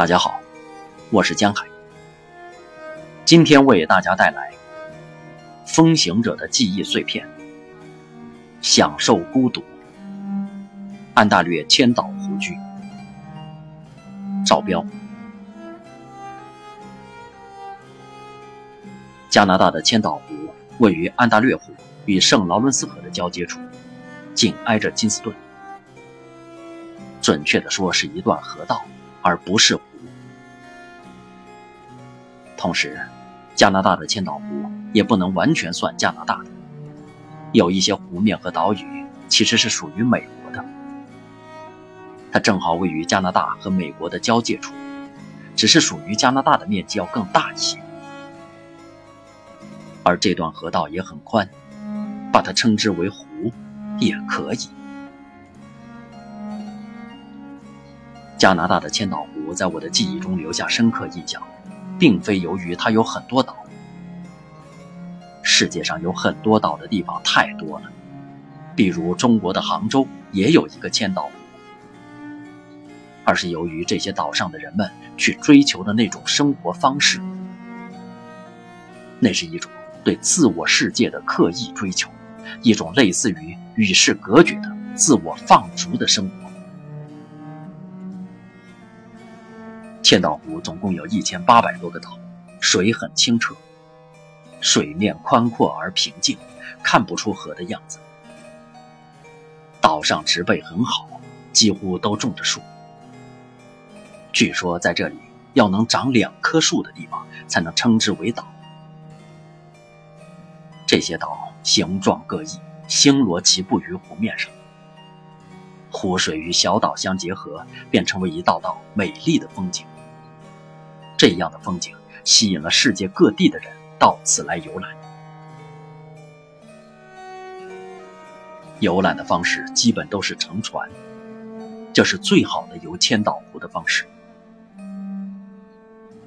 大家好，我是江海。今天为大家带来《风行者的记忆碎片》，享受孤独。安大略千岛湖居，赵彪。加拿大的千岛湖位于安大略湖与圣劳伦斯河的交接处，紧挨着金斯顿。准确的说，是一段河道。而不是湖。同时，加拿大的千岛湖也不能完全算加拿大的，有一些湖面和岛屿其实是属于美国的。它正好位于加拿大和美国的交界处，只是属于加拿大的面积要更大一些。而这段河道也很宽，把它称之为湖也可以。加拿大的千岛湖在我的记忆中留下深刻印象，并非由于它有很多岛。世界上有很多岛的地方太多了，比如中国的杭州也有一个千岛湖，而是由于这些岛上的人们去追求的那种生活方式，那是一种对自我世界的刻意追求，一种类似于与世隔绝的自我放逐的生活。千岛湖总共有一千八百多个岛，水很清澈，水面宽阔而平静，看不出河的样子。岛上植被很好，几乎都种着树。据说在这里要能长两棵树的地方，才能称之为岛。这些岛形状各异，星罗棋布于湖面上，湖水与小岛相结合，便成为一道道美丽的风景。这样的风景吸引了世界各地的人到此来游览。游览的方式基本都是乘船，这是最好的游千岛湖的方式。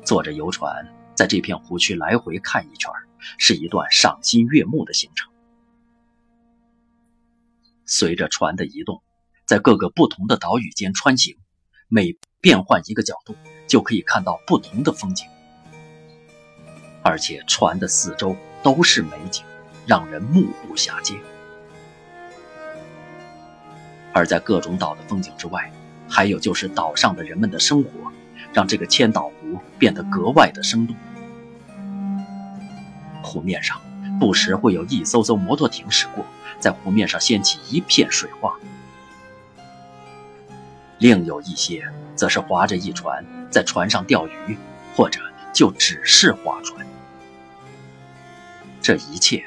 坐着游船在这片湖区来回看一圈，是一段赏心悦目的行程。随着船的移动，在各个不同的岛屿间穿行，每变换一个角度。就可以看到不同的风景，而且船的四周都是美景，让人目不暇接。而在各种岛的风景之外，还有就是岛上的人们的生活，让这个千岛湖变得格外的生动。湖面上不时会有一艘艘摩托艇驶过，在湖面上掀起一片水花。另有一些则是划着一船在船上钓鱼，或者就只是划船。这一切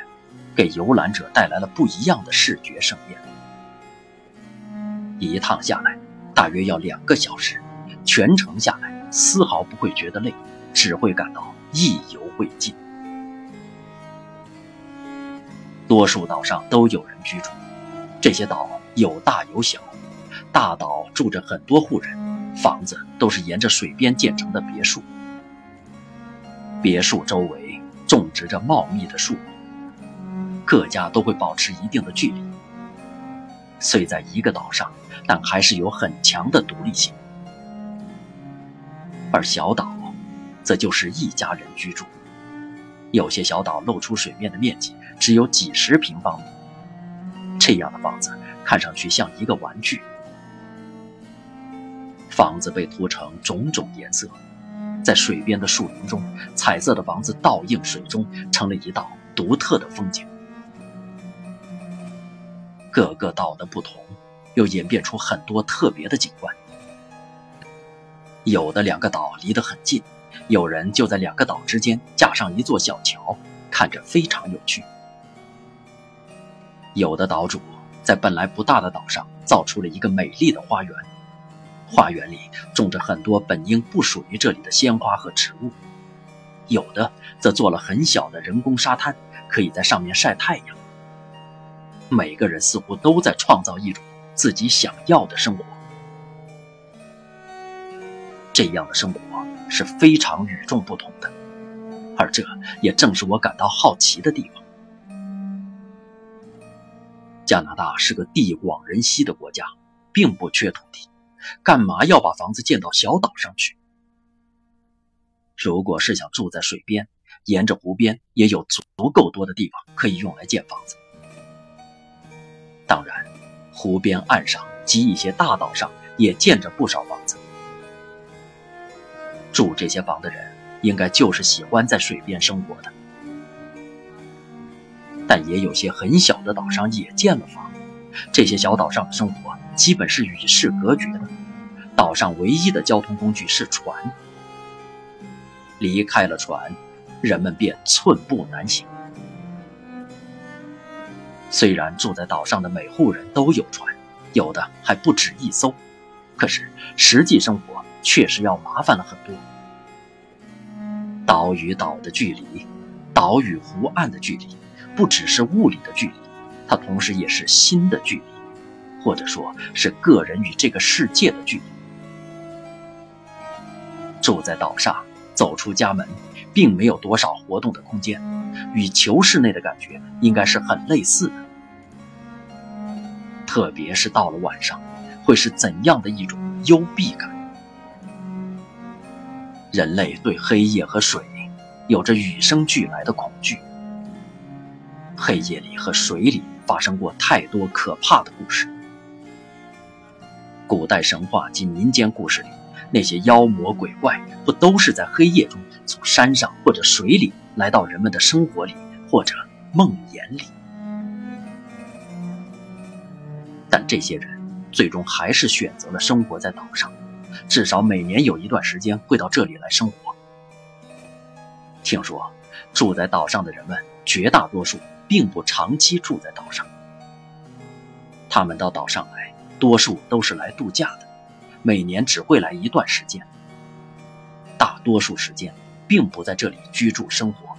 给游览者带来了不一样的视觉盛宴。一趟下来大约要两个小时，全程下来丝毫不会觉得累，只会感到意犹未尽。多数岛上都有人居住，这些岛有大有小。大岛住着很多户人，房子都是沿着水边建成的别墅。别墅周围种植着茂密的树木，各家都会保持一定的距离。虽在一个岛上，但还是有很强的独立性。而小岛，则就是一家人居住。有些小岛露出水面的面积只有几十平方米，这样的房子看上去像一个玩具。房子被涂成种种颜色，在水边的树林中，彩色的房子倒映水中，成了一道独特的风景。各个岛的不同，又演变出很多特别的景观。有的两个岛离得很近，有人就在两个岛之间架上一座小桥，看着非常有趣。有的岛主在本来不大的岛上造出了一个美丽的花园。花园里种着很多本应不属于这里的鲜花和植物，有的则做了很小的人工沙滩，可以在上面晒太阳。每个人似乎都在创造一种自己想要的生活，这样的生活是非常与众不同的，而这也正是我感到好奇的地方。加拿大是个地广人稀的国家，并不缺土地。干嘛要把房子建到小岛上去？如果是想住在水边，沿着湖边也有足够多的地方可以用来建房子。当然，湖边岸上及一些大岛上也建着不少房子。住这些房的人，应该就是喜欢在水边生活的。但也有些很小的岛上也建了房，这些小岛上的生活基本是与世隔绝的，岛上唯一的交通工具是船。离开了船，人们便寸步难行。虽然住在岛上的每户人都有船，有的还不止一艘，可是实际生活确实要麻烦了很多。岛与岛的距离，岛与湖岸的距离，不只是物理的距离，它同时也是心的距离，或者说是个人与这个世界的距离。住在岛上。走出家门，并没有多少活动的空间，与囚室内的感觉应该是很类似的。特别是到了晚上，会是怎样的一种幽闭感？人类对黑夜和水有着与生俱来的恐惧。黑夜里和水里发生过太多可怕的故事。古代神话及民间故事里。那些妖魔鬼怪不都是在黑夜中从山上或者水里来到人们的生活里或者梦魇里？但这些人最终还是选择了生活在岛上，至少每年有一段时间会到这里来生活。听说住在岛上的人们绝大多数并不长期住在岛上，他们到岛上来，多数都是来度假的。每年只会来一段时间，大多数时间并不在这里居住生活。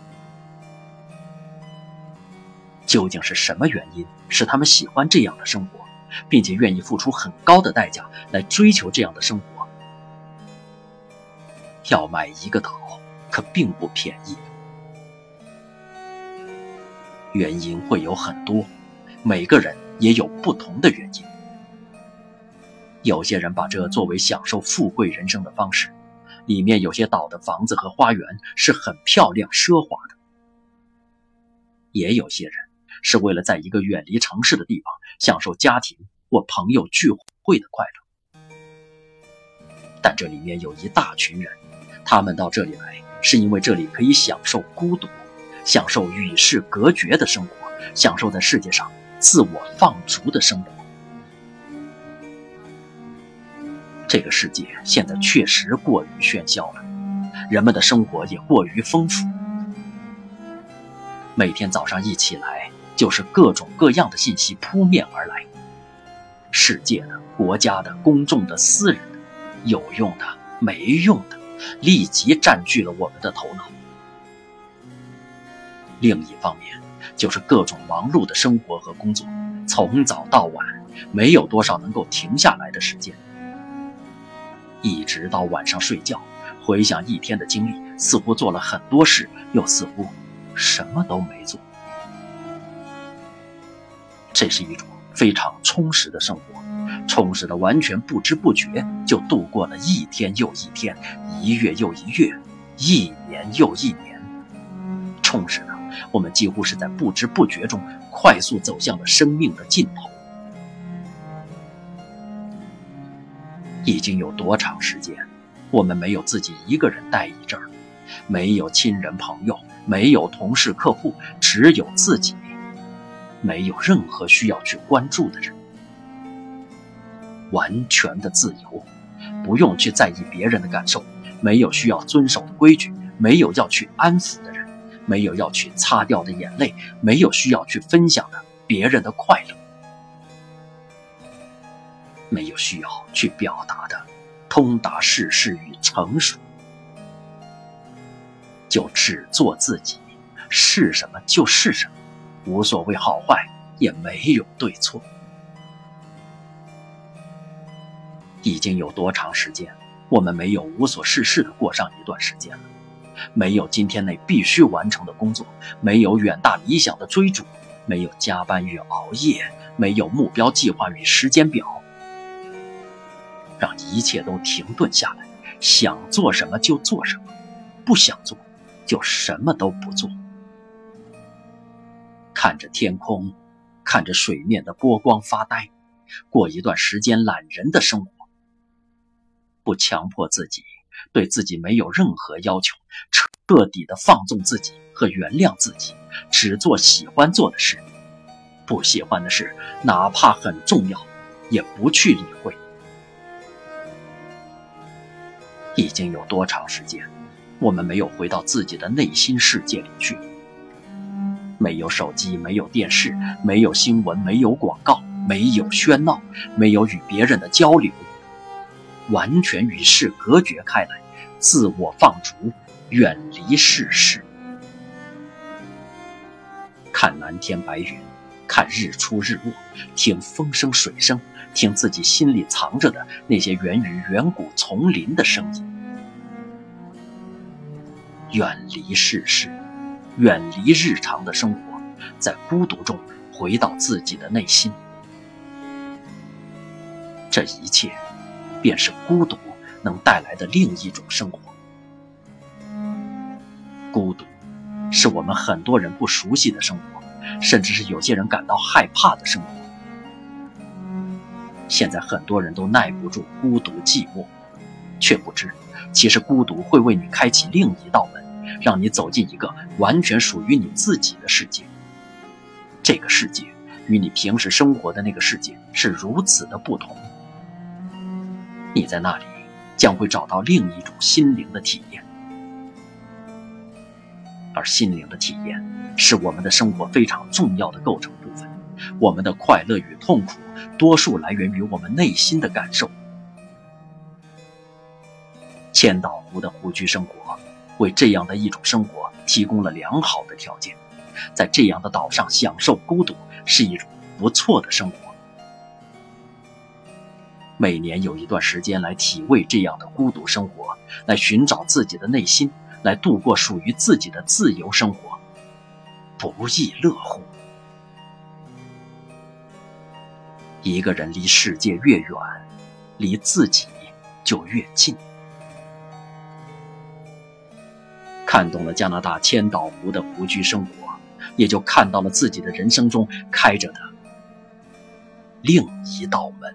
究竟是什么原因使他们喜欢这样的生活，并且愿意付出很高的代价来追求这样的生活？要买一个岛可并不便宜，原因会有很多，每个人也有不同的原因。有些人把这作为享受富贵人生的方式，里面有些岛的房子和花园是很漂亮奢华的；也有些人是为了在一个远离城市的地方享受家庭或朋友聚会的快乐。但这里面有一大群人，他们到这里来是因为这里可以享受孤独，享受与世隔绝的生活，享受在世界上自我放逐的生活。这个世界现在确实过于喧嚣了，人们的生活也过于丰富。每天早上一起来，就是各种各样的信息扑面而来，世界的、国家的、公众的、私人的，有用的、没用的，立即占据了我们的头脑。另一方面，就是各种忙碌的生活和工作，从早到晚，没有多少能够停下来的时间。一直到晚上睡觉，回想一天的经历，似乎做了很多事，又似乎什么都没做。这是一种非常充实的生活，充实的完全不知不觉就度过了一天又一天，一月又一月，一年又一年。充实的，我们几乎是在不知不觉中快速走向了生命的尽头。已经有多长时间，我们没有自己一个人待一阵儿，没有亲人朋友，没有同事客户，只有自己，没有任何需要去关注的人，完全的自由，不用去在意别人的感受，没有需要遵守的规矩，没有要去安抚的人，没有要去擦掉的眼泪，没有需要去分享的别人的快乐。没有需要去表达的，通达世事与成熟，就只做自己，是什么就是什么，无所谓好坏，也没有对错。已经有多长时间，我们没有无所事事的过上一段时间了？没有今天内必须完成的工作，没有远大理想的追逐，没有加班与熬夜，没有目标计划与时间表。让一切都停顿下来，想做什么就做什么，不想做，就什么都不做，看着天空，看着水面的波光发呆，过一段时间懒人的生活，不强迫自己，对自己没有任何要求，彻底的放纵自己和原谅自己，只做喜欢做的事，不喜欢的事，哪怕很重要，也不去理会。已经有多长时间，我们没有回到自己的内心世界里去？没有手机，没有电视，没有新闻，没有广告，没有喧闹，没有与别人的交流，完全与世隔绝开来，自我放逐，远离世事。看蓝天白云，看日出日落，听风声水声。听自己心里藏着的那些源于远古丛林的声音，远离世事，远离日常的生活，在孤独中回到自己的内心。这一切，便是孤独能带来的另一种生活。孤独，是我们很多人不熟悉的生活，甚至是有些人感到害怕的生活。现在很多人都耐不住孤独寂寞，却不知，其实孤独会为你开启另一道门，让你走进一个完全属于你自己的世界。这个世界与你平时生活的那个世界是如此的不同。你在那里将会找到另一种心灵的体验，而心灵的体验是我们的生活非常重要的构成。我们的快乐与痛苦。多数来源于我们内心的感受。千岛湖的湖居生活，为这样的一种生活提供了良好的条件。在这样的岛上享受孤独，是一种不错的生活。每年有一段时间来体味这样的孤独生活，来寻找自己的内心，来度过属于自己的自由生活，不亦乐乎。一个人离世界越远，离自己就越近。看懂了加拿大千岛湖的湖居生活，也就看到了自己的人生中开着的另一道门。